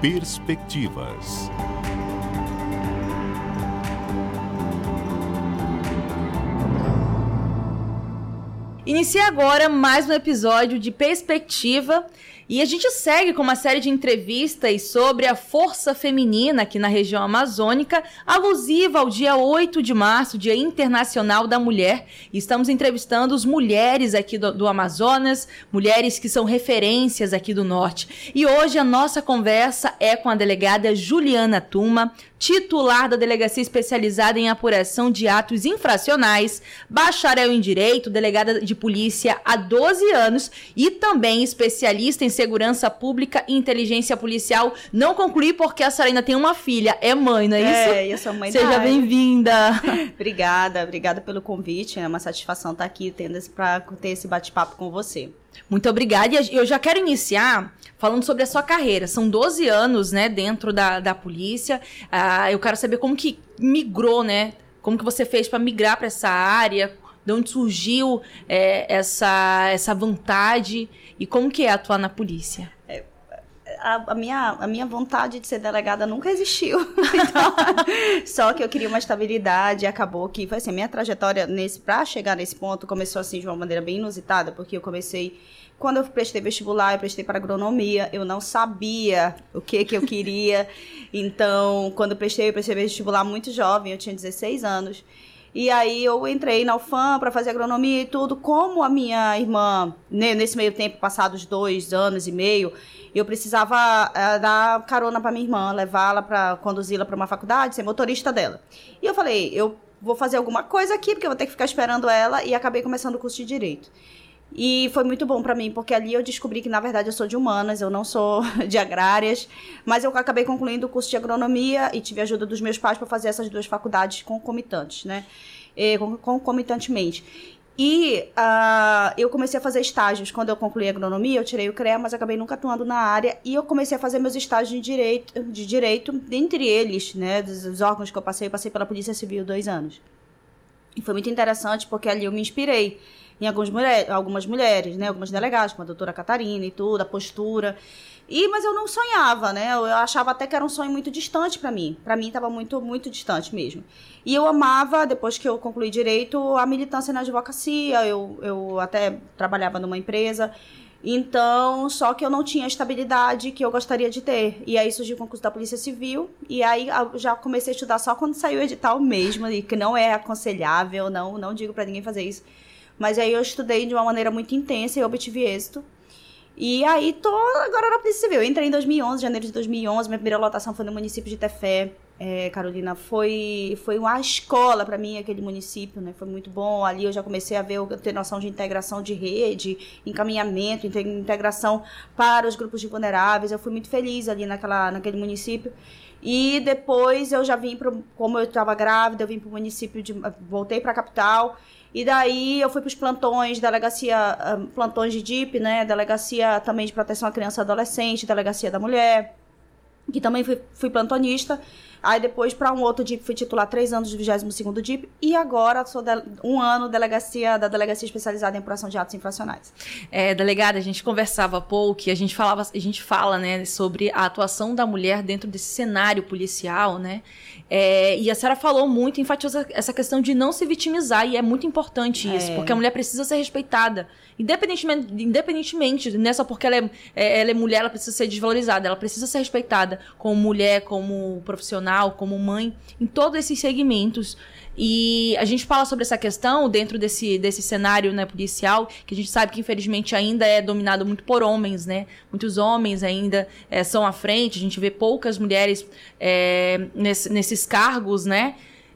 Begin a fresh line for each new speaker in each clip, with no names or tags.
Perspectivas.
Inicia agora mais um episódio de Perspectiva e a gente segue com uma série de entrevistas sobre a força feminina aqui na região amazônica, alusiva ao dia 8 de março, Dia Internacional da Mulher. Estamos entrevistando as mulheres aqui do, do Amazonas, mulheres que são referências aqui do Norte. E hoje a nossa conversa é com a delegada Juliana Tuma, titular da Delegacia Especializada em Apuração de Atos Infracionais, bacharel em Direito, delegada de Polícia há 12 anos e também especialista em Segurança Pública e Inteligência Policial. Não concluí porque a senhora ainda tem uma filha, é mãe, não é, é isso?
É, eu sou mãe
Seja bem-vinda.
obrigada, obrigada pelo convite. É uma satisfação estar aqui tendo para ter esse bate-papo com você.
Muito obrigada. E eu já quero iniciar falando sobre a sua carreira. São 12 anos, né, dentro da, da polícia. Ah, eu quero saber como que migrou, né? Como que você fez para migrar para essa área? De onde surgiu é, essa, essa vontade? E como que é atuar na polícia? É,
a, a, minha, a minha vontade de ser delegada nunca existiu. Então, só que eu queria uma estabilidade e acabou que foi assim, minha trajetória para chegar nesse ponto começou assim de uma maneira bem inusitada, porque eu comecei quando eu prestei vestibular, eu prestei para agronomia, eu não sabia o que que eu queria. Então, quando eu prestei, eu prestei vestibular muito jovem, eu tinha 16 anos. E aí eu entrei na UFAM para fazer agronomia e tudo. Como a minha irmã, nesse meio tempo, passados dois anos e meio, eu precisava uh, dar carona para minha irmã, levá-la para conduzi-la para uma faculdade, ser motorista dela. E eu falei, eu vou fazer alguma coisa aqui porque eu vou ter que ficar esperando ela e acabei começando o curso de direito. E foi muito bom para mim, porque ali eu descobri que, na verdade, eu sou de humanas, eu não sou de agrárias. Mas eu acabei concluindo o curso de agronomia e tive a ajuda dos meus pais para fazer essas duas faculdades concomitantes, né? E, concomitantemente. E uh, eu comecei a fazer estágios. Quando eu concluí a agronomia, eu tirei o CREA, mas acabei nunca atuando na área. E eu comecei a fazer meus estágios de direito, de direito dentre eles, né, dos órgãos que eu passei, eu passei pela Polícia Civil dois anos. E foi muito interessante porque ali eu me inspirei em algumas, algumas mulheres, né? Algumas delegadas, como a doutora Catarina e tudo, a postura. E, mas eu não sonhava, né? Eu achava até que era um sonho muito distante para mim. Para mim estava muito, muito distante mesmo. E eu amava, depois que eu concluí direito, a militância na advocacia. Eu, eu até trabalhava numa empresa. Então, só que eu não tinha a estabilidade que eu gostaria de ter. E aí surgiu o concurso da Polícia Civil. E aí já comecei a estudar só quando saiu o edital mesmo, e que não é aconselhável, não, não digo para ninguém fazer isso. Mas aí eu estudei de uma maneira muito intensa e obtive êxito. E aí tô agora na Polícia Civil. Eu entrei em 2011, janeiro de 2011. Minha primeira lotação foi no município de Tefé. É, Carolina, foi, foi uma escola para mim aquele município, né? Foi muito bom. Ali eu já comecei a ver, ter noção de integração de rede, encaminhamento, integração para os grupos de vulneráveis. Eu fui muito feliz ali naquela, naquele município. E depois eu já vim para, como eu estava grávida, eu vim para o município de, voltei para a capital e daí eu fui para os plantões, delegacia, ah, plantões de DIP, né? Delegacia também de proteção à criança e adolescente, delegacia da mulher, que também fui, fui plantonista. Aí depois, para um outro DIP, fui titular três anos do 22 DIP. E agora sou de, um ano delegacia da Delegacia Especializada em Apuração de Atos Infracionais.
É, delegada, a gente conversava há pouco e a gente, falava, a gente fala né, sobre a atuação da mulher dentro desse cenário policial, né? É, e a senhora falou muito, enfatizou essa questão de não se vitimizar, e é muito importante isso, é. porque a mulher precisa ser respeitada. Independentemente, independentemente não é só porque ela é, é, ela é mulher, ela precisa ser desvalorizada, ela precisa ser respeitada como mulher, como profissional, como mãe, em todos esses segmentos. E a gente fala sobre essa questão dentro desse, desse cenário né, policial, que a gente sabe que infelizmente ainda é dominado muito por homens, né? Muitos homens ainda é, são à frente, a gente vê poucas mulheres é, nesse, nesses cargos, né?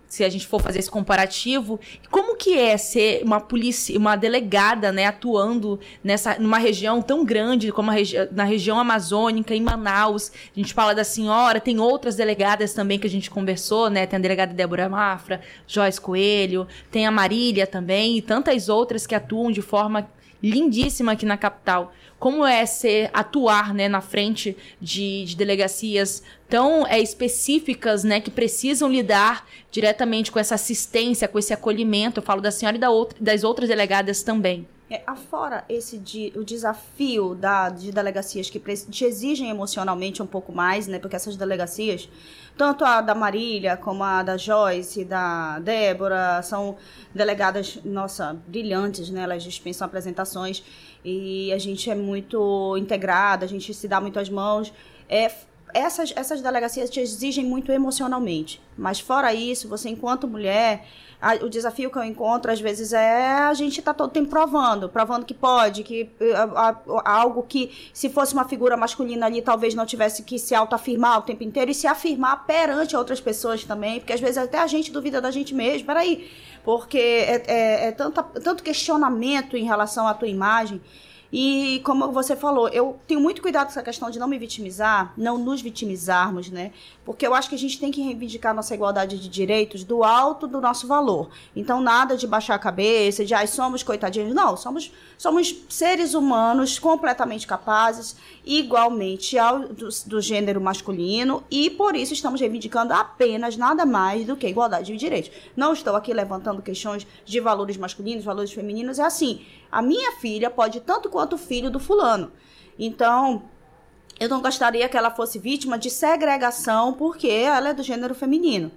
Se a gente for fazer esse comparativo, como que é ser uma polícia, uma delegada, né, atuando nessa numa região tão grande como a regi na região amazônica, em Manaus. A gente fala da senhora, tem outras delegadas também que a gente conversou, né? Tem a delegada Débora Mafra, Joyce Coelho, tem a Marília também e tantas outras que atuam de forma lindíssima aqui na capital. Como é ser atuar né, na frente de, de delegacias tão é, específicas, né, que precisam lidar diretamente com essa assistência, com esse acolhimento. Eu falo da senhora e da outra, das outras delegadas também.
É, afora esse de, o desafio da, de delegacias que te exigem emocionalmente um pouco mais, né? Porque essas delegacias, tanto a da Marília como a da Joyce, da Débora, são delegadas, nossa, brilhantes, né? Elas dispensam apresentações e a gente é muito integrada, a gente se dá muito as mãos. É, essas, essas delegacias te exigem muito emocionalmente. Mas fora isso, você enquanto mulher a, o desafio que eu encontro, às vezes, é a gente tá todo tempo provando, provando que pode, que a, a, algo que, se fosse uma figura masculina ali, talvez não tivesse que se autoafirmar o tempo inteiro e se afirmar perante outras pessoas também, porque às vezes até a gente duvida da gente mesmo, peraí, porque é, é, é tanto, tanto questionamento em relação à tua imagem e como você falou, eu tenho muito cuidado com essa questão de não me vitimizar, não nos vitimizarmos, né? Porque eu acho que a gente tem que reivindicar nossa igualdade de direitos do alto do nosso valor. Então, nada de baixar a cabeça, de ai, somos coitadinhos. Não, somos, somos seres humanos completamente capazes, igualmente ao do, do gênero masculino, e por isso estamos reivindicando apenas nada mais do que igualdade de direitos. Não estou aqui levantando questões de valores masculinos, valores femininos, é assim a minha filha pode tanto quanto o filho do fulano. Então, eu não gostaria que ela fosse vítima de segregação porque ela é do gênero feminino.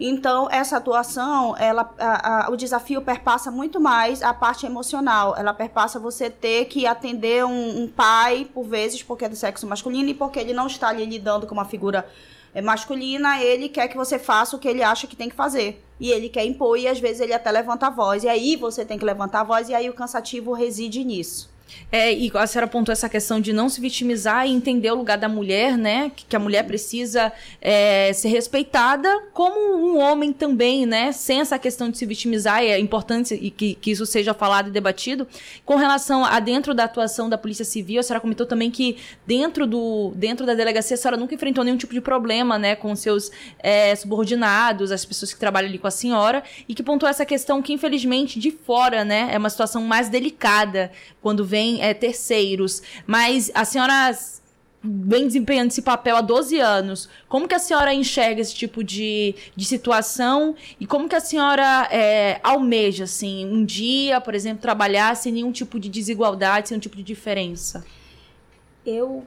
Então, essa atuação, ela, a, a, o desafio perpassa muito mais a parte emocional. Ela perpassa você ter que atender um, um, pai, por vezes, porque é do sexo masculino e porque ele não está ali lidando com uma figura é, masculina, ele quer que você faça o que ele acha que tem que fazer e ele quer impor e às vezes ele até levanta a voz. E aí você tem que levantar a voz e aí o cansativo reside nisso.
É, e a senhora apontou essa questão de não se vitimizar e entender o lugar da mulher, né? Que, que a mulher precisa é, ser respeitada como um homem também, né? Sem essa questão de se vitimizar, é importante e que, que isso seja falado e debatido. Com relação a dentro da atuação da Polícia Civil, a senhora comentou também que dentro, do, dentro da delegacia a senhora nunca enfrentou nenhum tipo de problema, né? Com seus é, subordinados, as pessoas que trabalham ali com a senhora, e que pontuou essa questão que, infelizmente, de fora, né? É uma situação mais delicada quando vem é, terceiros, mas a senhora vem desempenhando esse papel há 12 anos. Como que a senhora enxerga esse tipo de, de situação e como que a senhora é, almeja, assim, um dia, por exemplo, trabalhar sem nenhum tipo de desigualdade, sem nenhum tipo de diferença?
Eu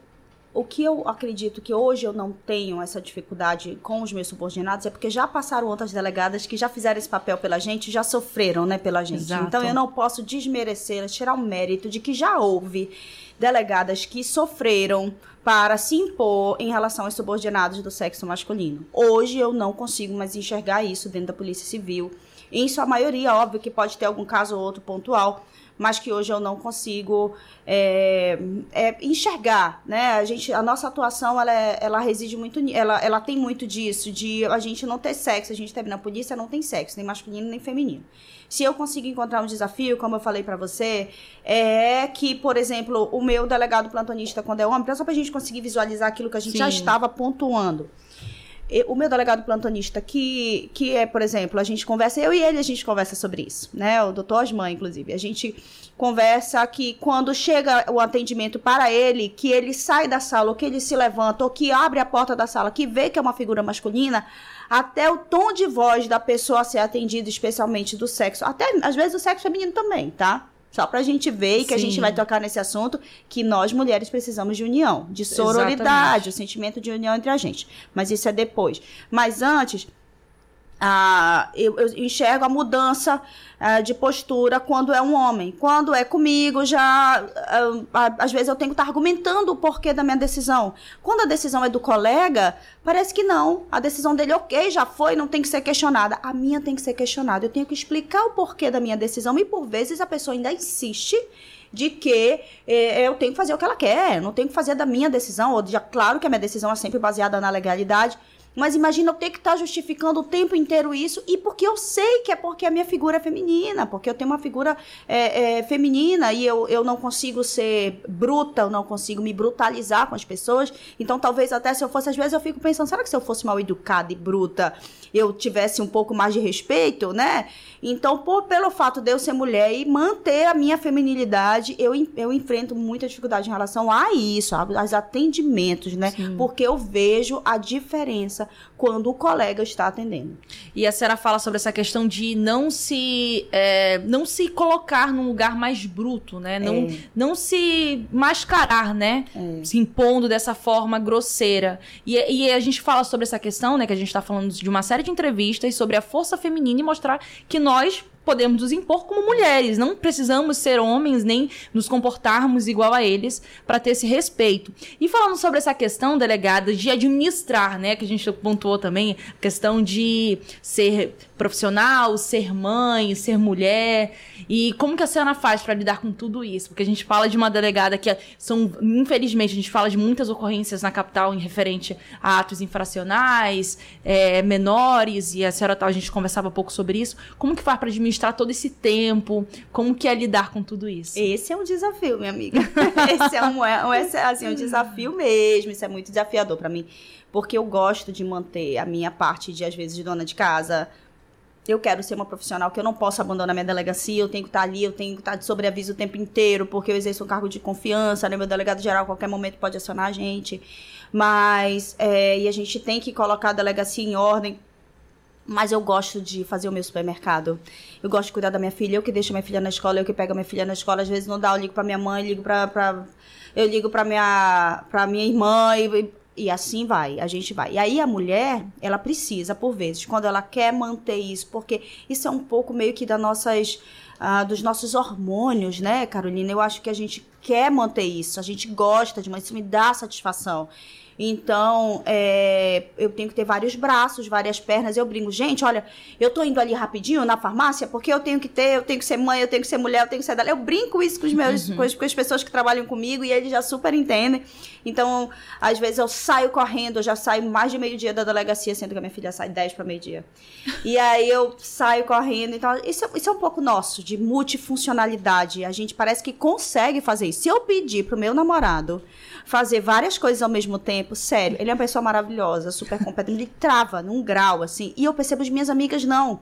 o que eu acredito que hoje eu não tenho essa dificuldade com os meus subordinados é porque já passaram outras delegadas que já fizeram esse papel pela gente, já sofreram, né, pela gente. Exato. Então eu não posso desmerecer, tirar o mérito de que já houve delegadas que sofreram para se impor em relação aos subordinados do sexo masculino. Hoje eu não consigo mais enxergar isso dentro da Polícia Civil. Em sua maioria, óbvio que pode ter algum caso ou outro pontual, mas que hoje eu não consigo é, é, enxergar, né? A gente, a nossa atuação, ela, é, ela reside muito, ela, ela tem muito disso, de a gente não ter sexo, a gente teve na polícia, não tem sexo, nem masculino nem feminino. Se eu conseguir encontrar um desafio, como eu falei para você, é que, por exemplo, o meu delegado plantonista, quando é homem, só pra gente conseguir visualizar aquilo que a gente Sim. já estava pontuando o meu delegado plantonista, que, que é, por exemplo, a gente conversa, eu e ele, a gente conversa sobre isso, né? O doutor Osman, inclusive. A gente conversa que quando chega o atendimento para ele, que ele sai da sala, ou que ele se levanta, ou que abre a porta da sala, que vê que é uma figura masculina, até o tom de voz da pessoa a ser atendida, especialmente do sexo, até às vezes do sexo feminino também, tá? Só pra gente ver e que a gente vai tocar nesse assunto que nós mulheres precisamos de união, de sororidade, Exatamente. o sentimento de união entre a gente. Mas isso é depois. Mas antes, ah, eu, eu, enxergo a mudança ah, de postura quando é um homem. Quando é comigo, já ah, às vezes eu tenho que estar argumentando o porquê da minha decisão. Quando a decisão é do colega, parece que não. A decisão dele, ok, já foi, não tem que ser questionada. A minha tem que ser questionada. Eu tenho que explicar o porquê da minha decisão e por vezes a pessoa ainda insiste de que eh, eu tenho que fazer o que ela quer, não tenho que fazer da minha decisão, ou já claro que a minha decisão é sempre baseada na legalidade, mas imagina eu ter que estar tá justificando o tempo inteiro isso, e porque eu sei que é porque a minha figura é feminina, porque eu tenho uma figura é, é, feminina e eu, eu não consigo ser bruta, eu não consigo me brutalizar com as pessoas. Então, talvez até se eu fosse, às vezes eu fico pensando, será que se eu fosse mal educada e bruta, eu tivesse um pouco mais de respeito, né? Então, por, pelo fato de eu ser mulher e manter a minha feminilidade, eu, eu enfrento muita dificuldade em relação a isso, aos atendimentos, né? Sim. Porque eu vejo a diferença quando o colega está atendendo.
E a senhora fala sobre essa questão de não se é, não se colocar num lugar mais bruto, né? Não, é. não se mascarar, né? É. Se impondo dessa forma grosseira. E, e a gente fala sobre essa questão, né? Que a gente está falando de uma série de entrevistas sobre a força feminina e mostrar que nós podemos nos impor como mulheres. Não precisamos ser homens nem nos comportarmos igual a eles para ter esse respeito. E falando sobre essa questão, delegada, de administrar, né? Que a gente pontuou também, a questão de ser profissional, ser mãe, ser mulher. E como que a senhora faz para lidar com tudo isso? Porque a gente fala de uma delegada que são, infelizmente, a gente fala de muitas ocorrências na capital em referente a atos infracionais, é, menores, e a senhora a gente conversava pouco sobre isso. Como que faz para administrar todo esse tempo? Como que é lidar com tudo isso?
Esse é um desafio, minha amiga. esse é um, é, um, é, assim, um desafio mesmo. Isso é muito desafiador para mim. Porque eu gosto de manter a minha parte de, às vezes, de dona de casa, eu quero ser uma profissional que eu não posso abandonar minha delegacia, eu tenho que estar ali, eu tenho que estar de sobreaviso o tempo inteiro, porque eu exerço um cargo de confiança, né? Meu delegado geral a qualquer momento pode acionar a gente. Mas, é, e a gente tem que colocar a delegacia em ordem. Mas eu gosto de fazer o meu supermercado. Eu gosto de cuidar da minha filha. Eu que deixo minha filha na escola, eu que pego minha filha na escola. Às vezes não dá, eu ligo pra minha mãe, ligo pra. pra eu ligo pra minha, pra minha irmã. E, e assim vai, a gente vai. E aí a mulher, ela precisa, por vezes, quando ela quer manter isso, porque isso é um pouco meio que das nossas, uh, dos nossos hormônios, né, Carolina? Eu acho que a gente quer manter isso, a gente gosta de, mas isso me dá satisfação. Então, é, eu tenho que ter vários braços, várias pernas. Eu brinco, gente, olha, eu tô indo ali rapidinho na farmácia porque eu tenho que ter, eu tenho que ser mãe, eu tenho que ser mulher, eu tenho que ser dela. Eu brinco isso com os meus, uhum. com, as, com as pessoas que trabalham comigo e eles já super entendem. Então, às vezes eu saio correndo, eu já saio mais de meio-dia da delegacia, sendo que a minha filha sai 10 para meio-dia. E aí eu saio correndo. Então, isso, isso é um pouco nosso, de multifuncionalidade. A gente parece que consegue fazer isso. Se eu pedir pro meu namorado fazer várias coisas ao mesmo tempo, sério, ele é uma pessoa maravilhosa, super competente, ele trava num grau, assim, e eu percebo as minhas amigas não.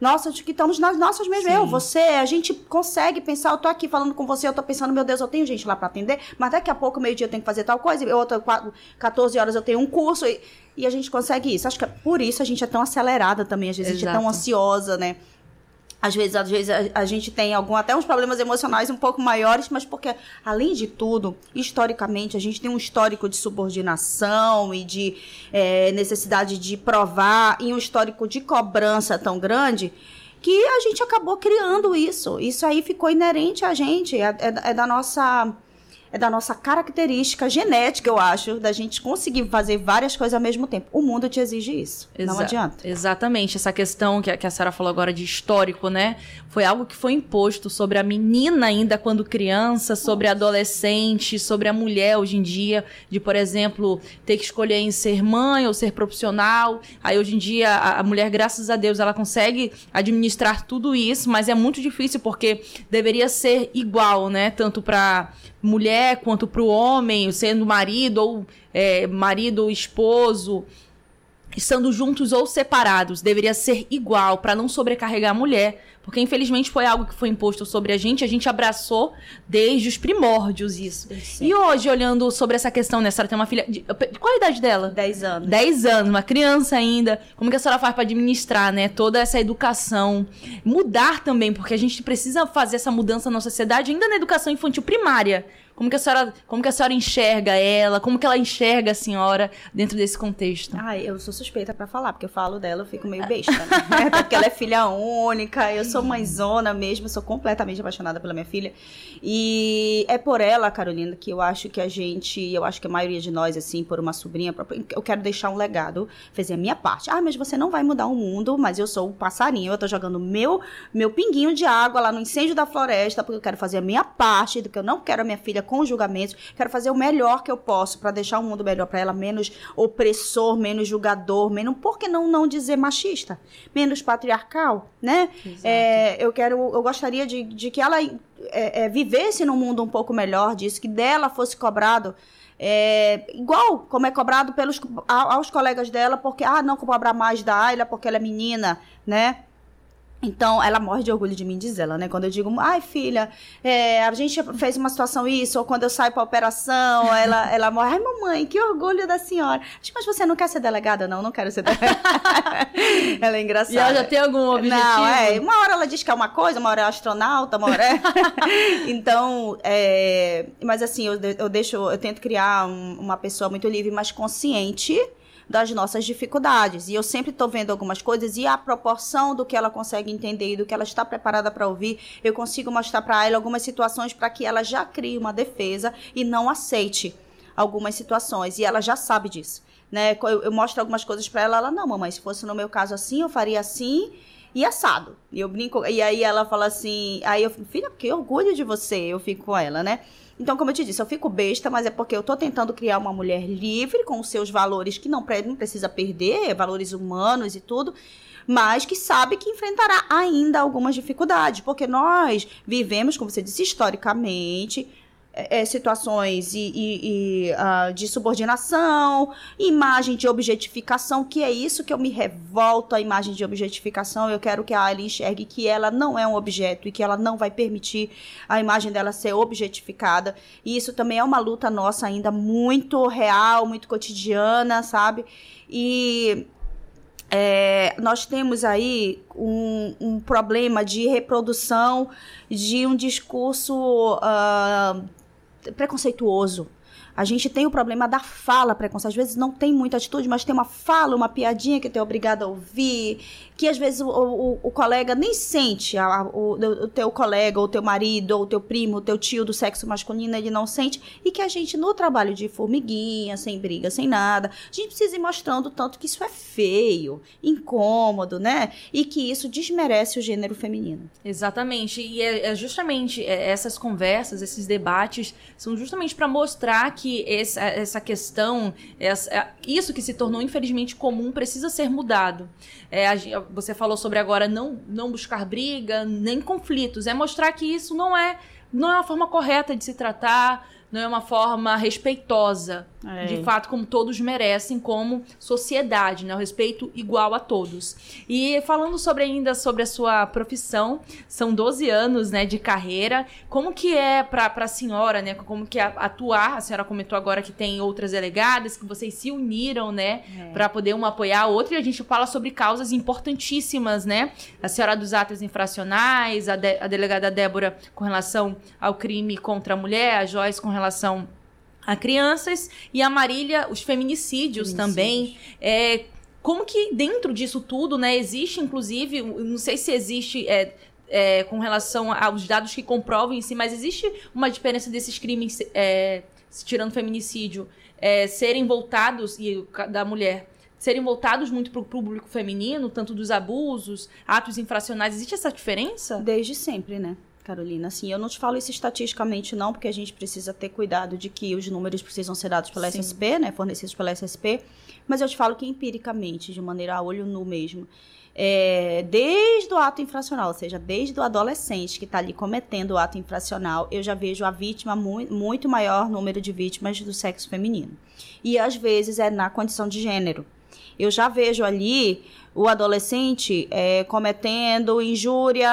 Nossa, acho que estamos nas nossas mesmo. Eu, você, a gente consegue pensar. Eu tô aqui falando com você, eu tô pensando, meu Deus, eu tenho gente lá para atender, mas daqui a pouco, meio-dia, eu tenho que fazer tal coisa, e outra, 14 horas eu tenho um curso, e, e a gente consegue isso. Acho que é por isso a gente é tão acelerada também, às vezes Exato. a gente é tão ansiosa, né? Às vezes, às vezes a, a, gente tem algum, até uns problemas emocionais um pouco maiores, mas porque, além de tudo, historicamente, a gente tem um histórico de subordinação e de é, necessidade de provar, e um histórico de cobrança tão grande, que a gente acabou criando isso. Isso aí ficou inerente a gente, é, é, é da nossa é da nossa característica genética, eu acho, da gente conseguir fazer várias coisas ao mesmo tempo. O mundo te exige isso. Exa não adianta.
Exatamente. Essa questão que a, que a Sarah falou agora de histórico, né? Foi algo que foi imposto sobre a menina ainda quando criança, sobre a adolescente, sobre a mulher hoje em dia, de, por exemplo, ter que escolher em ser mãe ou ser profissional. Aí hoje em dia a, a mulher, graças a Deus, ela consegue administrar tudo isso, mas é muito difícil porque deveria ser igual, né? Tanto para mulher quanto para o homem, sendo marido ou é, marido ou esposo, estando juntos ou separados, deveria ser igual para não sobrecarregar a mulher, porque infelizmente foi algo que foi imposto sobre a gente, a gente abraçou desde os primórdios isso. Sim. E hoje, olhando sobre essa questão, né, a senhora tem uma filha. De, qual a idade dela?
Dez anos.
Dez anos, uma criança ainda. Como que a senhora faz para administrar, né, toda essa educação? Mudar também, porque a gente precisa fazer essa mudança na sociedade ainda na educação infantil primária. Como que a senhora, como que a senhora enxerga ela? Como que ela enxerga a senhora dentro desse contexto?
Ah, eu sou suspeita para falar, porque eu falo dela, eu fico meio besta, né? porque ela é filha única, eu sou mãezona mesmo, sou completamente apaixonada pela minha filha. E é por ela, Carolina, que eu acho que a gente, eu acho que a maioria de nós, assim, por uma sobrinha, eu quero deixar um legado, fazer a minha parte. Ah, mas você não vai mudar o mundo, mas eu sou o passarinho, eu tô jogando meu, meu pinguinho de água lá no incêndio da floresta, porque eu quero fazer a minha parte, do que eu não quero a minha filha com julgamentos. Quero fazer o melhor que eu posso para deixar o mundo melhor para ela, menos opressor, menos julgador, menos, por que não não dizer machista? Menos patriarcal, né? É, eu quero, eu gostaria de, de que ela é, é, vivesse num mundo um pouco melhor disso, que dela fosse cobrado é, igual como é cobrado pelos aos colegas dela, porque ah, não cobrar mais da Ayla porque ela é menina, né? Então, ela morre de orgulho de mim, diz ela, né? Quando eu digo, ai, filha, é, a gente fez uma situação isso, ou quando eu saio pra operação, ela, ela morre, ai, mamãe, que orgulho da senhora. Mas você não quer ser delegada? Não, não quero ser delegada. ela é engraçada.
E ela já tem algum objetivo?
Não, é, uma hora ela diz que é uma coisa, uma hora é astronauta, uma hora é... então, é, mas assim, eu, eu deixo, eu tento criar um, uma pessoa muito livre, mas consciente, das nossas dificuldades. E eu sempre estou vendo algumas coisas e a proporção do que ela consegue entender e do que ela está preparada para ouvir, eu consigo mostrar para ela algumas situações para que ela já crie uma defesa e não aceite algumas situações. E ela já sabe disso. Né? Eu, eu mostro algumas coisas para ela, ela, não, mamãe, se fosse no meu caso assim, eu faria assim e assado. E eu brinco, e aí ela fala assim, aí eu fico, filha, que orgulho de você, eu fico com ela, né? Então, como eu te disse, eu fico besta, mas é porque eu tô tentando criar uma mulher livre, com os seus valores que não, não precisa perder, valores humanos e tudo, mas que sabe que enfrentará ainda algumas dificuldades, porque nós vivemos, como você disse, historicamente, é, situações e, e, e uh, de subordinação, imagem de objetificação, que é isso que eu me revolto, a imagem de objetificação. Eu quero que a Ali enxergue que ela não é um objeto e que ela não vai permitir a imagem dela ser objetificada. E isso também é uma luta nossa ainda muito real, muito cotidiana, sabe? E é, nós temos aí um, um, problema de reprodução de um discurso uh, preconceituoso. A gente tem o problema da fala preconceituosa. Às vezes não tem muita atitude, mas tem uma fala, uma piadinha que tu é obrigado a ouvir, que às vezes o, o, o colega nem sente, a, o, o, teu colega, ou teu marido, ou teu primo, o teu tio do sexo masculino, ele não sente, e que a gente, no trabalho de formiguinha, sem briga, sem nada, a gente precisa ir mostrando tanto que isso é feio, incômodo, né? E que isso desmerece o gênero feminino.
Exatamente. E é, é justamente é, essas conversas, esses debates, são justamente para mostrar que essa, essa questão, essa, é, isso que se tornou infelizmente comum, precisa ser mudado. É, você falou sobre agora não, não buscar briga, nem conflitos. É mostrar que isso não é, não é uma forma correta de se tratar, não é uma forma respeitosa, é. de fato, como todos merecem, como sociedade, né? O respeito igual a todos. E falando sobre ainda sobre a sua profissão, são 12 anos, né, de carreira. Como que é para a senhora, né? Como que é atuar? A senhora comentou agora que tem outras delegadas, que vocês se uniram, né, é. para poder uma apoiar a outra. E a gente fala sobre causas importantíssimas, né? A senhora dos atos infracionais, a, de, a delegada Débora com relação ao crime contra a mulher, a Joyce com relação a crianças e a Marília, os feminicídios, feminicídios. também. É, como que dentro disso tudo, né, existe inclusive, não sei se existe é, é, com relação aos dados que comprovam em si, mas existe uma diferença desses crimes, é, tirando feminicídio, é, serem voltados, e da mulher, serem voltados muito para o público feminino, tanto dos abusos, atos infracionais. Existe essa diferença?
Desde sempre, né? Carolina. Assim, eu não te falo isso estatisticamente, não, porque a gente precisa ter cuidado de que os números precisam ser dados pela Sim. SSP, né? Fornecidos pela SSP. Mas eu te falo que empiricamente, de maneira a olho nu mesmo. É, desde o ato infracional, ou seja, desde o adolescente que está ali cometendo o ato infracional, eu já vejo a vítima, muito, muito maior número de vítimas do sexo feminino. E às vezes é na condição de gênero. Eu já vejo ali o adolescente é, cometendo injúria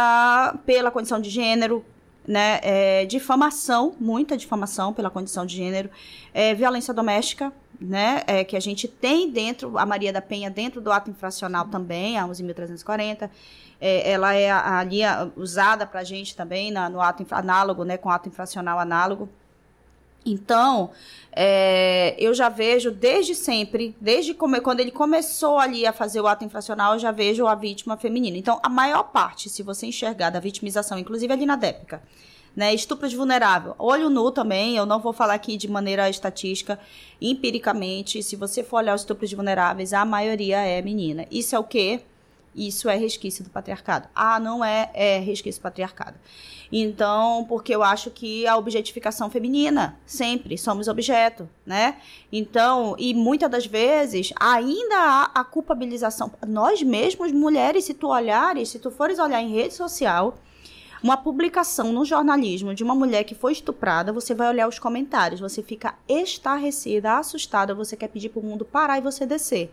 pela condição de gênero, né, é, difamação, muita difamação pela condição de gênero, é, violência doméstica, né, é, que a gente tem dentro, a Maria da Penha dentro do ato infracional também, a 11.340, é, ela é ali usada para a gente também na, no ato análogo, né, com ato infracional análogo, então, é, eu já vejo desde sempre, desde quando ele começou ali a fazer o ato infracional, eu já vejo a vítima feminina. Então, a maior parte, se você enxergar da vitimização, inclusive ali na DEPCA, né, estupro de vulnerável, olho nu também, eu não vou falar aqui de maneira estatística, empiricamente, se você for olhar os estupros de vulneráveis, a maioria é menina. Isso é o quê? Isso é resquício do patriarcado. Ah, não é, é resquício do patriarcado. Então, porque eu acho que a objetificação feminina, sempre somos objeto, né? Então, e muitas das vezes ainda há a culpabilização. Nós mesmos, mulheres, se tu olhares, se tu fores olhar em rede social, Uma publicação no jornalismo de uma mulher que foi estuprada, você vai olhar os comentários, você fica estarrecida, assustada, você quer pedir pro mundo parar e você descer.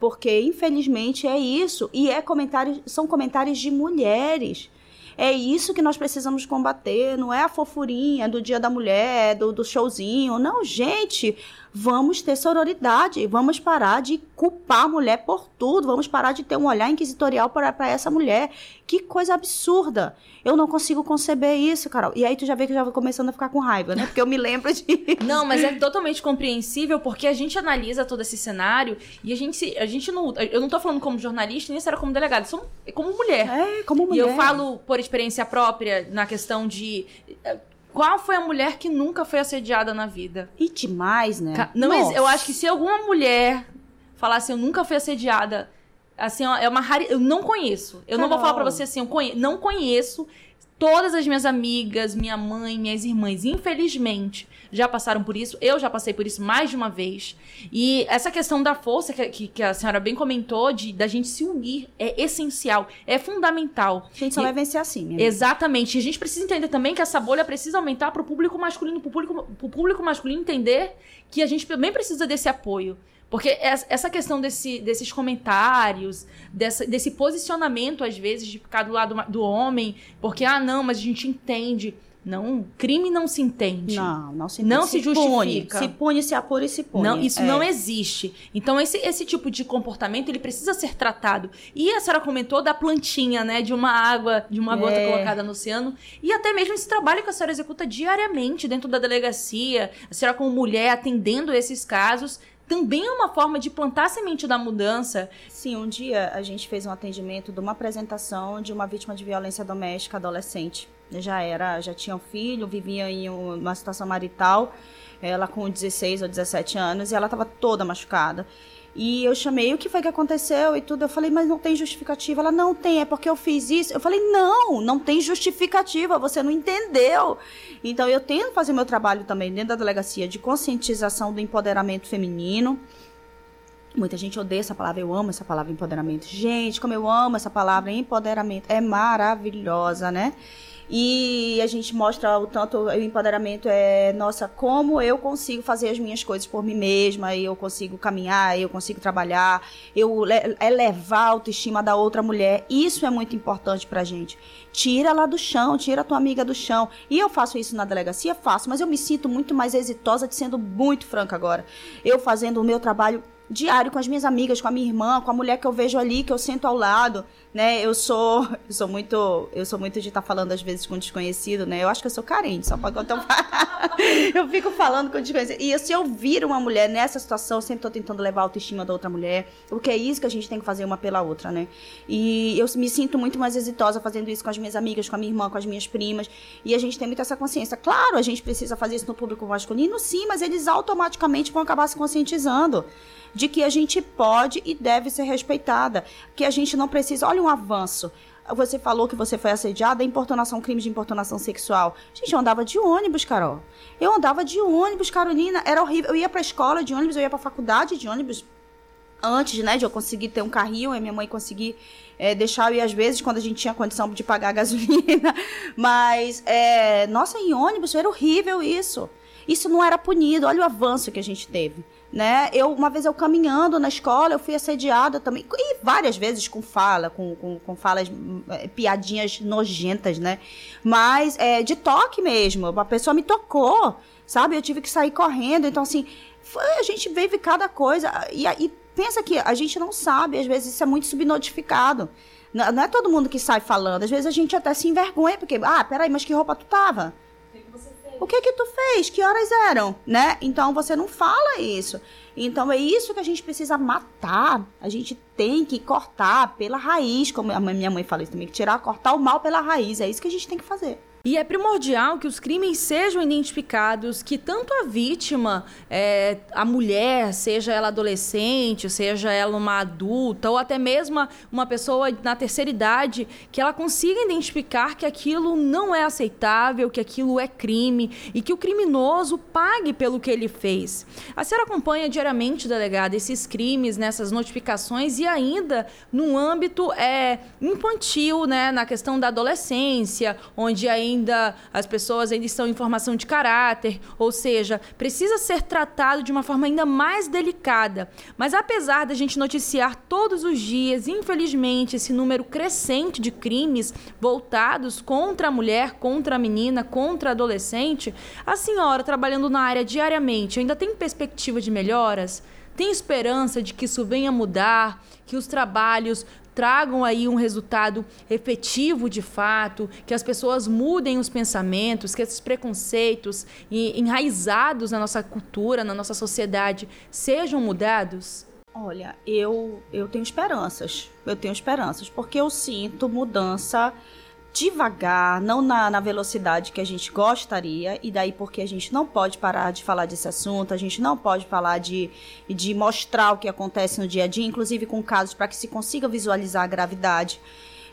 Porque, infelizmente, é isso. E é comentários, são comentários de mulheres. É isso que nós precisamos combater, não é a fofurinha do Dia da Mulher, do, do showzinho. Não, gente, vamos ter sororidade, vamos parar de culpar a mulher por tudo, vamos parar de ter um olhar inquisitorial para, essa mulher. Que coisa absurda. Eu não consigo conceber isso, Carol. E aí tu já vê que eu já vou começando a ficar com raiva, né? Porque eu me lembro de.
Não, mas é totalmente compreensível porque a gente analisa todo esse cenário e a gente, a gente não. Eu não tô falando como jornalista, nem será como delegada, sou como mulher.
É, como mulher.
E eu falo por experiência própria na questão de qual foi a mulher que nunca foi assediada na vida?
E demais, né?
Não, mas eu acho que se alguma mulher falasse eu nunca fui assediada, assim, é uma rara... eu não conheço. Eu Carol. não vou falar para você assim, eu conhe... não conheço todas as minhas amigas, minha mãe, minhas irmãs, infelizmente, já passaram por isso. Eu já passei por isso mais de uma vez. E essa questão da força que, que, que a senhora bem comentou, de da gente se unir, é essencial, é fundamental.
A gente só
e,
vai vencer assim,
minha Exatamente. E a gente precisa entender também que essa bolha precisa aumentar para o público masculino, para o público, público masculino entender que a gente também precisa desse apoio. Porque essa questão desse, desses comentários, dessa, desse posicionamento, às vezes, de ficar do lado do homem, porque, ah, não, mas a gente entende. Não, crime não se entende.
Não, não se
entende. Não se, se
justifica. Pune, se pune, se apura e se pune.
Não, isso é. não existe. Então, esse, esse tipo de comportamento, ele precisa ser tratado. E a senhora comentou da plantinha, né? De uma água, de uma gota é. colocada no oceano. E até mesmo esse trabalho que a senhora executa diariamente dentro da delegacia. A senhora como mulher atendendo esses casos também é uma forma de plantar a semente da mudança.
Sim, um dia a gente fez um atendimento de uma apresentação de uma vítima de violência doméstica adolescente. Já era, já tinha um filho, vivia em uma situação marital, ela com 16 ou 17 anos, e ela estava toda machucada. E eu chamei, o que foi que aconteceu e tudo. Eu falei, mas não tem justificativa. Ela, não tem, é porque eu fiz isso. Eu falei, não, não tem justificativa, você não entendeu. Então eu tento fazer meu trabalho também dentro da delegacia de conscientização do empoderamento feminino. Muita gente odeia essa palavra, eu amo essa palavra empoderamento. Gente, como eu amo essa palavra empoderamento, é maravilhosa, né? E a gente mostra o tanto o empoderamento é, nossa, como eu consigo fazer as minhas coisas por mim mesma, eu consigo caminhar, eu consigo trabalhar, eu elevar a autoestima da outra mulher. Isso é muito importante pra gente. Tira ela do chão, tira a tua amiga do chão. E eu faço isso na delegacia? Faço, mas eu me sinto muito mais exitosa, de sendo muito franca agora. Eu fazendo o meu trabalho diário com as minhas amigas, com a minha irmã, com a mulher que eu vejo ali, que eu sento ao lado, né? Eu sou, eu sou muito, eu sou muito de estar tá falando às vezes com desconhecido, né? Eu acho que eu sou carente, só pode eu eu fico falando com desconhecido. E se eu vir uma mulher nessa situação, eu sempre estou tentando levar a autoestima da outra mulher, porque é isso que a gente tem que fazer uma pela outra, né? E eu me sinto muito mais exitosa fazendo isso com as minhas amigas, com a minha irmã, com as minhas primas, e a gente tem muito essa consciência. Claro, a gente precisa fazer isso no público masculino, sim, mas eles automaticamente vão acabar se conscientizando de que a gente pode e deve ser respeitada, que a gente não precisa. Olha um avanço. Você falou que você foi assediada, importunação, crime de importunação sexual. Gente, eu andava de ônibus, Carol. Eu andava de ônibus, Carolina. Era horrível. Eu ia pra escola de ônibus, eu ia pra faculdade de ônibus. Antes, né, de eu conseguir ter um carrinho, e minha mãe conseguir é, deixar eu ir às vezes, quando a gente tinha condição de pagar a gasolina. Mas, é, nossa, em ônibus era horrível isso. Isso não era punido. Olha o avanço que a gente teve né? Eu uma vez eu caminhando na escola, eu fui assediada também e várias vezes com fala, com, com, com falas é, piadinhas nojentas, né? Mas é, de toque mesmo, uma pessoa me tocou, sabe? Eu tive que sair correndo, então assim, foi, a gente vive cada coisa e, e pensa que a gente não sabe, às vezes isso é muito subnotificado. Não, não é todo mundo que sai falando, às vezes a gente até se envergonha porque, ah, peraí, mas que roupa tu tava? O que que tu fez? Que horas eram? Né? Então você não fala isso. Então é isso que a gente precisa matar. A gente tem que cortar pela raiz, como a minha mãe fala isso também, que tirar, cortar o mal pela raiz. É isso que a gente tem que fazer.
E é primordial que os crimes sejam identificados, que tanto a vítima, é, a mulher, seja ela adolescente, seja ela uma adulta, ou até mesmo uma pessoa na terceira idade, que ela consiga identificar que aquilo não é aceitável, que aquilo é crime e que o criminoso pague pelo que ele fez. A senhora acompanha diariamente, delegada, esses crimes, nessas notificações e ainda no âmbito é, infantil, né, na questão da adolescência, onde ainda ainda as pessoas ainda estão em formação de caráter, ou seja, precisa ser tratado de uma forma ainda mais delicada. Mas apesar da gente noticiar todos os dias, infelizmente, esse número crescente de crimes voltados contra a mulher, contra a menina, contra a adolescente, a senhora trabalhando na área diariamente ainda tem perspectiva de melhoras? Tem esperança de que isso venha a mudar, que os trabalhos tragam aí um resultado efetivo de fato, que as pessoas mudem os pensamentos, que esses preconceitos enraizados na nossa cultura, na nossa sociedade, sejam mudados?
Olha, eu, eu tenho esperanças. Eu tenho esperanças, porque eu sinto mudança devagar, não na, na, velocidade que a gente gostaria, e daí porque a gente não pode parar de falar desse assunto, a gente não pode falar de, de mostrar o que acontece no dia a dia, inclusive com casos para que se consiga visualizar a gravidade.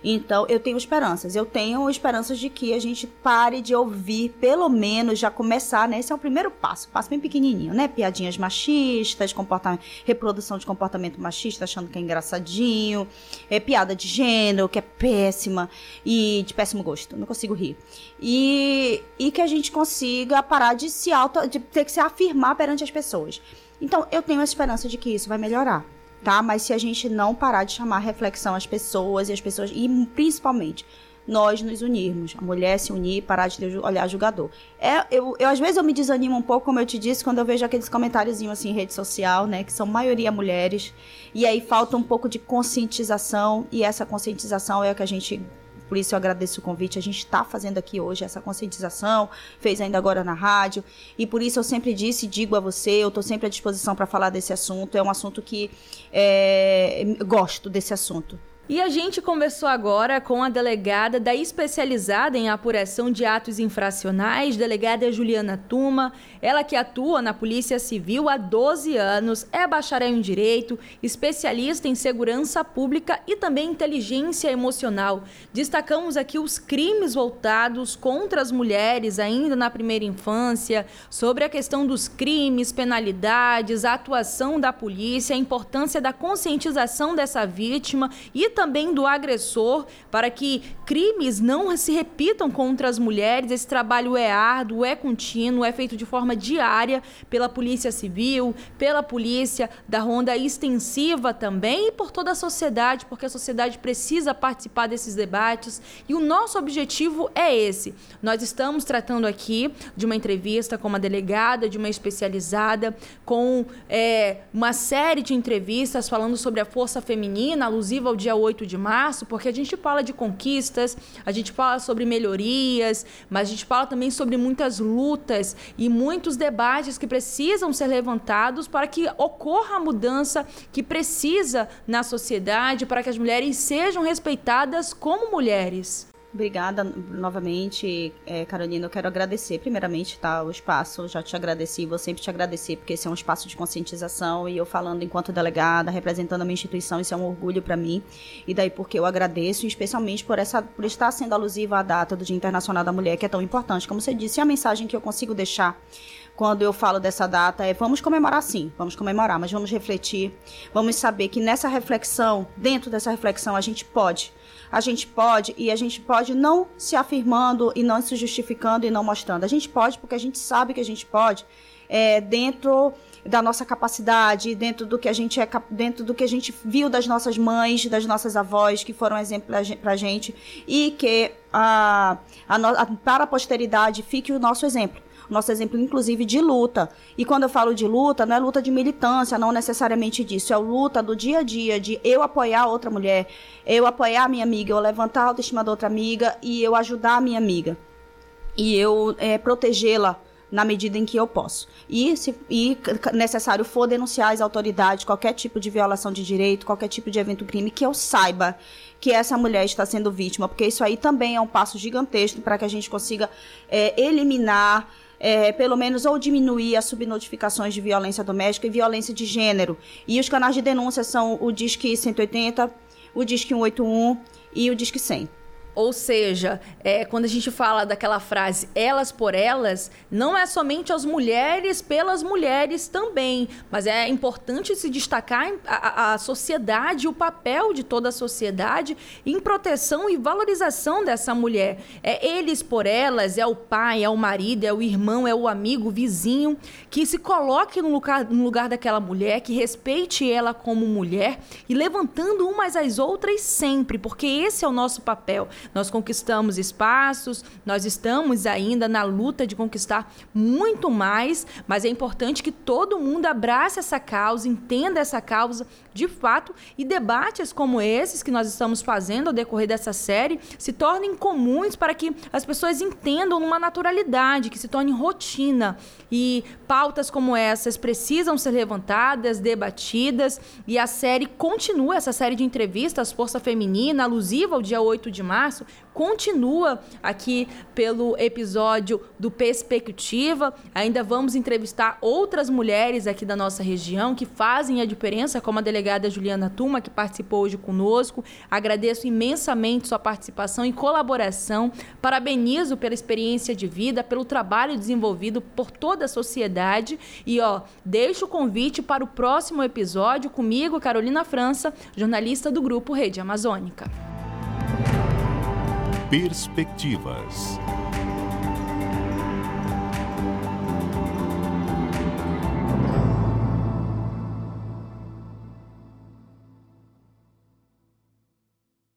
Então, eu tenho esperanças. Eu tenho esperanças de que a gente pare de ouvir, pelo menos já começar, né? Esse é o primeiro passo, passo bem pequenininho, né? Piadinhas machistas, comportamento, reprodução de comportamento machista, achando que é engraçadinho, é piada de gênero, que é péssima e de péssimo gosto. Não consigo rir. E, e que a gente consiga parar de se auto, de ter que se afirmar perante as pessoas. Então, eu tenho a esperança de que isso vai melhorar tá? Mas se a gente não parar de chamar reflexão às pessoas e as pessoas e principalmente nós nos unirmos, a mulher se unir, parar de olhar julgador. É, eu, eu às vezes eu me desanimo um pouco, como eu te disse, quando eu vejo aqueles comentáriozinhos assim em rede social, né, que são maioria mulheres, e aí falta um pouco de conscientização e essa conscientização é a que a gente por isso eu agradeço o convite. A gente está fazendo aqui hoje essa conscientização, fez ainda agora na rádio. E por isso eu sempre disse e digo a você, eu estou sempre à disposição para falar desse assunto. É um assunto que é, gosto desse assunto.
E a gente conversou agora com a delegada da especializada em apuração de atos infracionais, delegada Juliana Tuma. Ela que atua na Polícia Civil há 12 anos, é bacharel em Direito, especialista em segurança pública e também inteligência emocional. Destacamos aqui os crimes voltados contra as mulheres ainda na primeira infância, sobre a questão dos crimes, penalidades, a atuação da polícia, a importância da conscientização dessa vítima e também do agressor para que crimes não se repitam contra as mulheres. Esse trabalho é árduo, é contínuo, é feito de forma diária pela Polícia Civil, pela Polícia da Ronda Extensiva também e por toda a sociedade, porque a sociedade precisa participar desses debates. E o nosso objetivo é esse. Nós estamos tratando aqui de uma entrevista com uma delegada, de uma especializada, com é, uma série de entrevistas falando sobre a força feminina, alusiva ao dia 8 8 de março, porque a gente fala de conquistas, a gente fala sobre melhorias, mas a gente fala também sobre muitas lutas e muitos debates que precisam ser levantados para que ocorra a mudança que precisa na sociedade, para que as mulheres sejam respeitadas como mulheres.
Obrigada novamente, é, Carolina. Eu quero agradecer, primeiramente, tá, o espaço. Já te agradeci, vou sempre te agradecer, porque esse é um espaço de conscientização e eu falando enquanto delegada, representando a minha instituição, isso é um orgulho para mim. E daí porque eu agradeço, especialmente por, essa, por estar sendo alusiva à data do Dia Internacional da Mulher, que é tão importante. Como você disse, a mensagem que eu consigo deixar quando eu falo dessa data é vamos comemorar sim, vamos comemorar, mas vamos refletir, vamos saber que nessa reflexão, dentro dessa reflexão, a gente pode a gente pode e a gente pode não se afirmando e não se justificando e não mostrando. A gente pode porque a gente sabe que a gente pode é, dentro da nossa capacidade, dentro do que a gente é, dentro do que a gente viu das nossas mães, das nossas avós, que foram exemplo para a gente, e que a, a, a, para a posteridade fique o nosso exemplo nosso exemplo, inclusive, de luta. E quando eu falo de luta, não é luta de militância, não necessariamente disso. É luta do dia a dia, de eu apoiar outra mulher, eu apoiar a minha amiga, eu levantar a autoestima da outra amiga e eu ajudar a minha amiga. E eu é, protegê-la na medida em que eu posso. E, se e necessário for denunciar as autoridades qualquer tipo de violação de direito, qualquer tipo de evento crime, que eu saiba que essa mulher está sendo vítima, porque isso aí também é um passo gigantesco para que a gente consiga é, eliminar. É, pelo menos ou diminuir as subnotificações de violência doméstica e violência de gênero. E os canais de denúncia são o Disque 180, o Disque 181 e o Disque 100.
Ou seja, é, quando a gente fala daquela frase elas por elas, não é somente as mulheres pelas mulheres também, mas é importante se destacar a, a sociedade, o papel de toda a sociedade em proteção e valorização dessa mulher. É eles por elas, é o pai, é o marido, é o irmão, é o amigo, o vizinho, que se coloque no lugar, no lugar daquela mulher, que respeite ela como mulher e levantando umas às outras sempre, porque esse é o nosso papel. Nós conquistamos espaços, nós estamos ainda na luta de conquistar muito mais, mas é importante que todo mundo abrace essa causa, entenda essa causa de fato e debates como esses que nós estamos fazendo ao decorrer dessa série se tornem comuns para que as pessoas entendam numa naturalidade, que se torne rotina. E pautas como essas precisam ser levantadas, debatidas e a série continua, essa série de entrevistas Força Feminina, alusiva ao dia 8 de continua aqui pelo episódio do Perspectiva. Ainda vamos entrevistar outras mulheres aqui da nossa região que fazem a diferença, como a delegada Juliana Tuma, que participou hoje conosco. Agradeço imensamente sua participação e colaboração. Parabenizo pela experiência de vida, pelo trabalho desenvolvido por toda a sociedade. E, ó, deixo o convite para o próximo episódio comigo, Carolina França, jornalista do Grupo Rede Amazônica.
Perspectivas.